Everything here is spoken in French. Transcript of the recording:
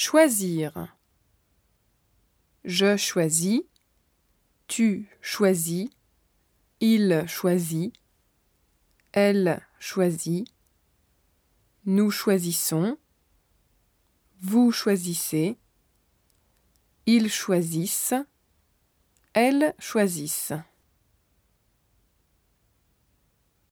Choisir. Je choisis. Tu choisis. Il choisit. Elle choisit. Nous choisissons. Vous choisissez. Ils choisissent. Elles choisissent.